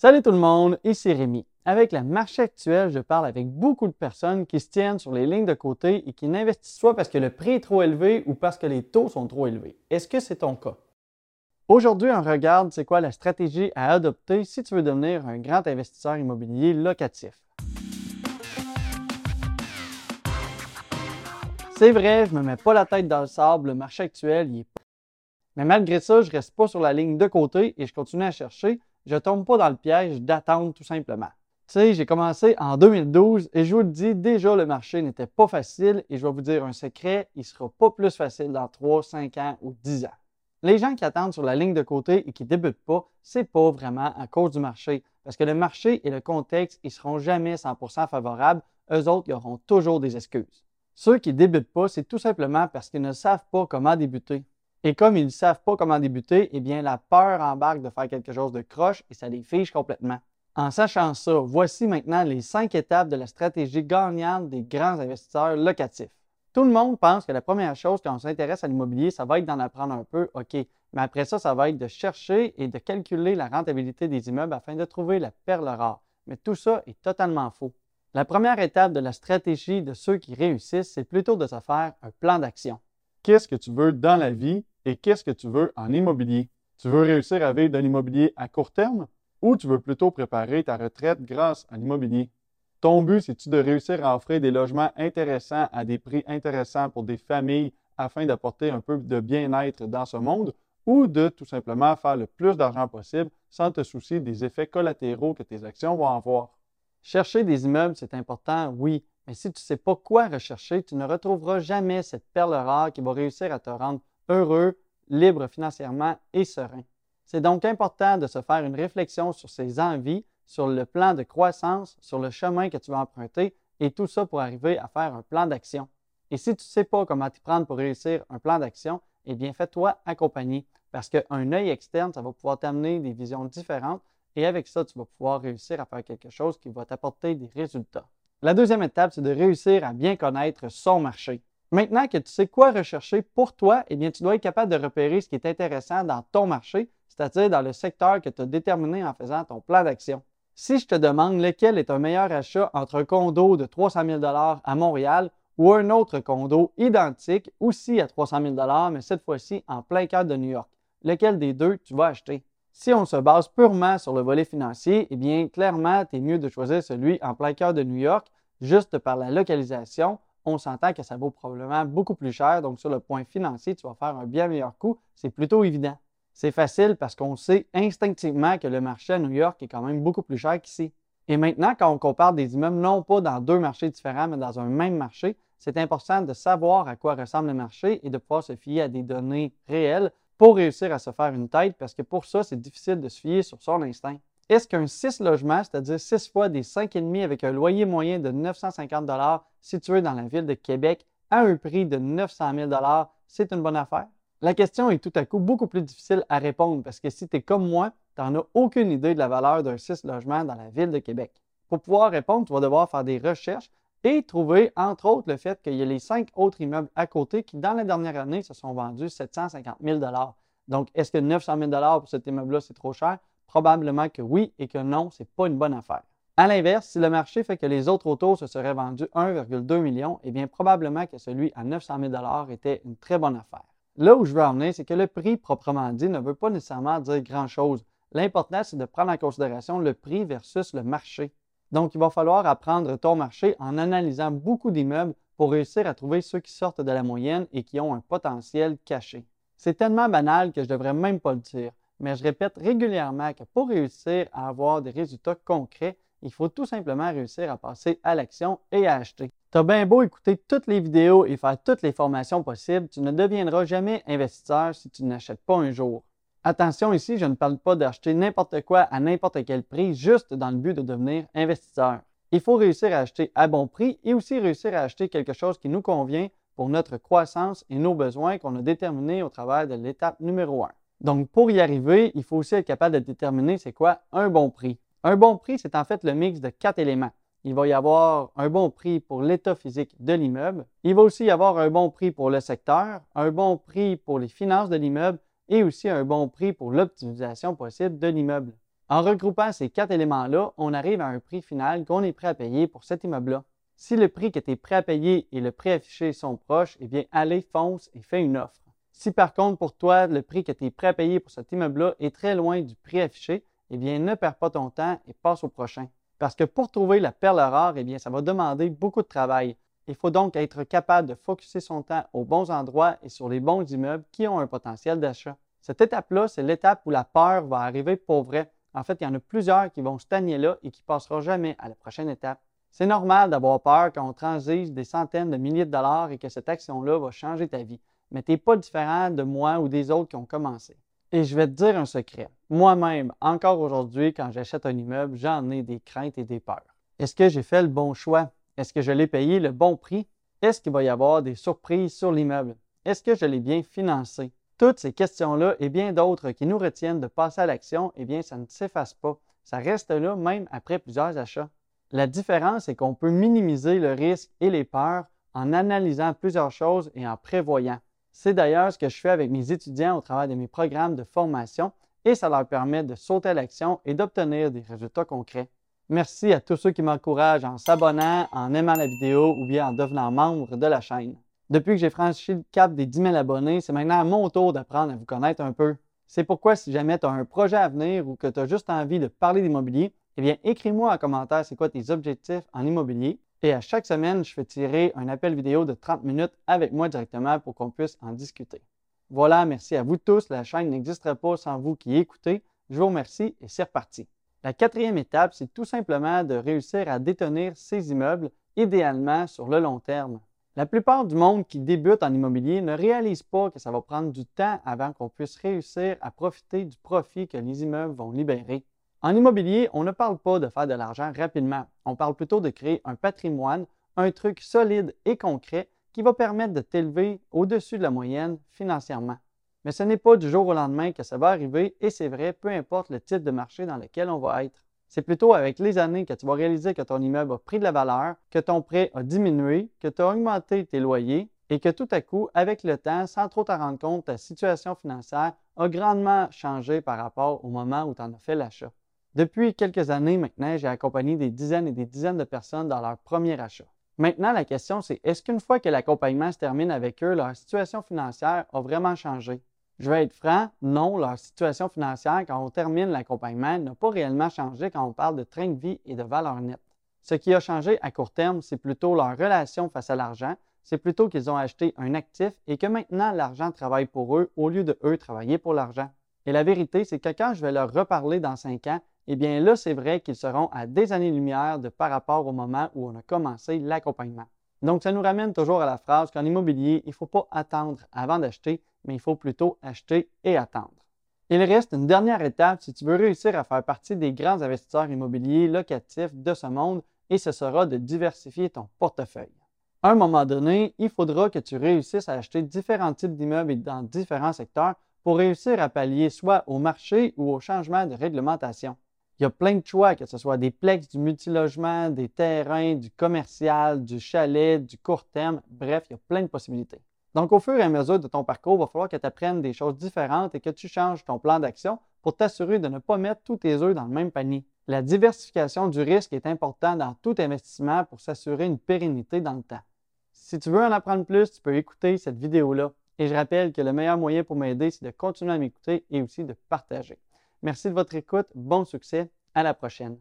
Salut tout le monde, ici Rémi. Avec le marché actuel, je parle avec beaucoup de personnes qui se tiennent sur les lignes de côté et qui n'investissent soit parce que le prix est trop élevé ou parce que les taux sont trop élevés. Est-ce que c'est ton cas? Aujourd'hui, on regarde c'est quoi la stratégie à adopter si tu veux devenir un grand investisseur immobilier locatif. C'est vrai, je me mets pas la tête dans le sable, le marché actuel, il est pas. Mais malgré ça, je reste pas sur la ligne de côté et je continue à chercher je tombe pas dans le piège d'attendre tout simplement. Tu sais, j'ai commencé en 2012 et je vous le dis, déjà le marché n'était pas facile et je vais vous dire un secret, il sera pas plus facile dans 3, 5 ans ou 10 ans. Les gens qui attendent sur la ligne de côté et qui débutent pas, ce n'est pas vraiment à cause du marché. Parce que le marché et le contexte, ils seront jamais 100% favorables. Eux autres, ils auront toujours des excuses. Ceux qui débutent pas, c'est tout simplement parce qu'ils ne savent pas comment débuter. Et comme ils ne savent pas comment débuter, eh bien, la peur embarque de faire quelque chose de croche et ça les fiche complètement. En sachant ça, voici maintenant les cinq étapes de la stratégie gagnante des grands investisseurs locatifs. Tout le monde pense que la première chose quand on s'intéresse à l'immobilier, ça va être d'en apprendre un peu, OK. Mais après ça, ça va être de chercher et de calculer la rentabilité des immeubles afin de trouver la perle rare. Mais tout ça est totalement faux. La première étape de la stratégie de ceux qui réussissent, c'est plutôt de se faire un plan d'action qu'est-ce que tu veux dans la vie et qu'est-ce que tu veux en immobilier. Tu veux réussir à vivre de l'immobilier à court terme ou tu veux plutôt préparer ta retraite grâce à l'immobilier? Ton but, c'est-tu de réussir à offrir des logements intéressants à des prix intéressants pour des familles afin d'apporter un peu de bien-être dans ce monde ou de tout simplement faire le plus d'argent possible sans te soucier des effets collatéraux que tes actions vont avoir? Chercher des immeubles, c'est important, oui, mais si tu ne sais pas quoi rechercher, tu ne retrouveras jamais cette perle rare qui va réussir à te rendre heureux, libre financièrement et serein. C'est donc important de se faire une réflexion sur ses envies, sur le plan de croissance, sur le chemin que tu vas emprunter et tout ça pour arriver à faire un plan d'action. Et si tu ne sais pas comment t'y prendre pour réussir un plan d'action, eh bien fais-toi accompagner parce qu'un œil externe, ça va pouvoir t'amener des visions différentes et avec ça, tu vas pouvoir réussir à faire quelque chose qui va t'apporter des résultats. La deuxième étape, c'est de réussir à bien connaître son marché. Maintenant que tu sais quoi rechercher pour toi, eh bien, tu dois être capable de repérer ce qui est intéressant dans ton marché, c'est-à-dire dans le secteur que tu as déterminé en faisant ton plan d'action. Si je te demande lequel est un meilleur achat entre un condo de 300 000 à Montréal ou un autre condo identique, aussi à 300 000 mais cette fois-ci en plein cœur de New York, lequel des deux tu vas acheter? Si on se base purement sur le volet financier, eh bien, clairement, tu es mieux de choisir celui en plein cœur de New York, juste par la localisation. On s'entend que ça vaut probablement beaucoup plus cher. Donc, sur le point financier, tu vas faire un bien meilleur coût. C'est plutôt évident. C'est facile parce qu'on sait instinctivement que le marché à New York est quand même beaucoup plus cher qu'ici. Et maintenant, quand on compare des immeubles, non pas dans deux marchés différents, mais dans un même marché, c'est important de savoir à quoi ressemble le marché et de pouvoir se fier à des données réelles pour réussir à se faire une tête, parce que pour ça, c'est difficile de se fier sur son instinct. Est-ce qu'un 6 logements, c'est-à-dire 6 fois des 5,5 avec un loyer moyen de 950 situé dans la ville de Québec à un prix de 900 000 c'est une bonne affaire? La question est tout à coup beaucoup plus difficile à répondre parce que si tu es comme moi, tu n'en as aucune idée de la valeur d'un 6 logements dans la ville de Québec. Pour pouvoir répondre, tu vas devoir faire des recherches et trouver, entre autres, le fait qu'il y a les cinq autres immeubles à côté qui, dans la dernière année, se sont vendus 750 000 Donc, est-ce que 900 000 pour cet immeuble-là, c'est trop cher? Probablement que oui et que non, ce n'est pas une bonne affaire. À l'inverse, si le marché fait que les autres autour se seraient vendus 1,2 million, eh bien, probablement que celui à 900 000 était une très bonne affaire. Là où je veux en venir, c'est que le prix proprement dit ne veut pas nécessairement dire grand-chose. L'important, c'est de prendre en considération le prix versus le marché. Donc, il va falloir apprendre ton marché en analysant beaucoup d'immeubles pour réussir à trouver ceux qui sortent de la moyenne et qui ont un potentiel caché. C'est tellement banal que je ne devrais même pas le dire, mais je répète régulièrement que pour réussir à avoir des résultats concrets, il faut tout simplement réussir à passer à l'action et à acheter. Tu as bien beau écouter toutes les vidéos et faire toutes les formations possibles, tu ne deviendras jamais investisseur si tu n'achètes pas un jour. Attention ici, je ne parle pas d'acheter n'importe quoi à n'importe quel prix juste dans le but de devenir investisseur. Il faut réussir à acheter à bon prix et aussi réussir à acheter quelque chose qui nous convient pour notre croissance et nos besoins qu'on a déterminés au travers de l'étape numéro 1. Donc, pour y arriver, il faut aussi être capable de déterminer c'est quoi un bon prix. Un bon prix, c'est en fait le mix de quatre éléments. Il va y avoir un bon prix pour l'état physique de l'immeuble. Il va aussi y avoir un bon prix pour le secteur, un bon prix pour les finances de l'immeuble et aussi un bon prix pour l'optimisation possible de l'immeuble. En regroupant ces quatre éléments-là, on arrive à un prix final qu'on est prêt à payer pour cet immeuble-là. Si le prix que tu es prêt à payer et le prix affiché sont proches, eh bien, allez, fonce et fais une offre. Si par contre, pour toi, le prix que tu es prêt à payer pour cet immeuble-là est très loin du prix affiché, eh bien, ne perds pas ton temps et passe au prochain. Parce que pour trouver la perle rare, eh ça va demander beaucoup de travail. Il faut donc être capable de focuser son temps aux bons endroits et sur les bons immeubles qui ont un potentiel d'achat. Cette étape-là, c'est l'étape où la peur va arriver pour vrai. En fait, il y en a plusieurs qui vont stagner là et qui ne passeront jamais à la prochaine étape. C'est normal d'avoir peur quand on transige des centaines de milliers de dollars et que cette action-là va changer ta vie. Mais tu n'es pas différent de moi ou des autres qui ont commencé. Et je vais te dire un secret. Moi-même, encore aujourd'hui, quand j'achète un immeuble, j'en ai des craintes et des peurs. Est-ce que j'ai fait le bon choix? Est-ce que je l'ai payé le bon prix? Est-ce qu'il va y avoir des surprises sur l'immeuble? Est-ce que je l'ai bien financé? Toutes ces questions-là et bien d'autres qui nous retiennent de passer à l'action, eh bien, ça ne s'efface pas. Ça reste là même après plusieurs achats. La différence, c'est qu'on peut minimiser le risque et les peurs en analysant plusieurs choses et en prévoyant. C'est d'ailleurs ce que je fais avec mes étudiants au travers de mes programmes de formation et ça leur permet de sauter à l'action et d'obtenir des résultats concrets. Merci à tous ceux qui m'encouragent en s'abonnant, en aimant la vidéo ou bien en devenant membre de la chaîne. Depuis que j'ai franchi le cap des 10 000 abonnés, c'est maintenant à mon tour d'apprendre à vous connaître un peu. C'est pourquoi si jamais tu as un projet à venir ou que tu as juste envie de parler d'immobilier, eh bien écris-moi en commentaire c'est quoi tes objectifs en immobilier et à chaque semaine, je fais tirer un appel vidéo de 30 minutes avec moi directement pour qu'on puisse en discuter. Voilà, merci à vous tous. La chaîne n'existerait pas sans vous qui écoutez. Je vous remercie et c'est reparti. La quatrième étape, c'est tout simplement de réussir à détenir ces immeubles, idéalement sur le long terme. La plupart du monde qui débute en immobilier ne réalise pas que ça va prendre du temps avant qu'on puisse réussir à profiter du profit que les immeubles vont libérer. En immobilier, on ne parle pas de faire de l'argent rapidement. On parle plutôt de créer un patrimoine, un truc solide et concret qui va permettre de t'élever au-dessus de la moyenne financièrement. Mais ce n'est pas du jour au lendemain que ça va arriver et c'est vrai, peu importe le type de marché dans lequel on va être. C'est plutôt avec les années que tu vas réaliser que ton immeuble a pris de la valeur, que ton prêt a diminué, que tu as augmenté tes loyers et que tout à coup, avec le temps, sans trop t'en rendre compte, ta situation financière a grandement changé par rapport au moment où tu en as fait l'achat. Depuis quelques années maintenant, j'ai accompagné des dizaines et des dizaines de personnes dans leur premier achat. Maintenant, la question, c'est est-ce qu'une fois que l'accompagnement se termine avec eux, leur situation financière a vraiment changé? Je vais être franc, non, leur situation financière, quand on termine l'accompagnement, n'a pas réellement changé quand on parle de train de vie et de valeur nette. Ce qui a changé à court terme, c'est plutôt leur relation face à l'argent, c'est plutôt qu'ils ont acheté un actif et que maintenant l'argent travaille pour eux au lieu de eux travailler pour l'argent. Et la vérité, c'est que quand je vais leur reparler dans cinq ans, eh bien là, c'est vrai qu'ils seront à des années-lumière de par rapport au moment où on a commencé l'accompagnement. Donc, ça nous ramène toujours à la phrase qu'en immobilier, il ne faut pas attendre avant d'acheter, mais il faut plutôt acheter et attendre. Il reste une dernière étape si tu veux réussir à faire partie des grands investisseurs immobiliers locatifs de ce monde, et ce sera de diversifier ton portefeuille. À un moment donné, il faudra que tu réussisses à acheter différents types d'immeubles dans différents secteurs pour réussir à pallier soit au marché ou au changement de réglementation. Il y a plein de choix, que ce soit des plex, du multilogement, des terrains, du commercial, du chalet, du court terme. Bref, il y a plein de possibilités. Donc, au fur et à mesure de ton parcours, il va falloir que tu apprennes des choses différentes et que tu changes ton plan d'action pour t'assurer de ne pas mettre tous tes œufs dans le même panier. La diversification du risque est importante dans tout investissement pour s'assurer une pérennité dans le temps. Si tu veux en apprendre plus, tu peux écouter cette vidéo-là. Et je rappelle que le meilleur moyen pour m'aider, c'est de continuer à m'écouter et aussi de partager. Merci de votre écoute. Bon succès. À la prochaine.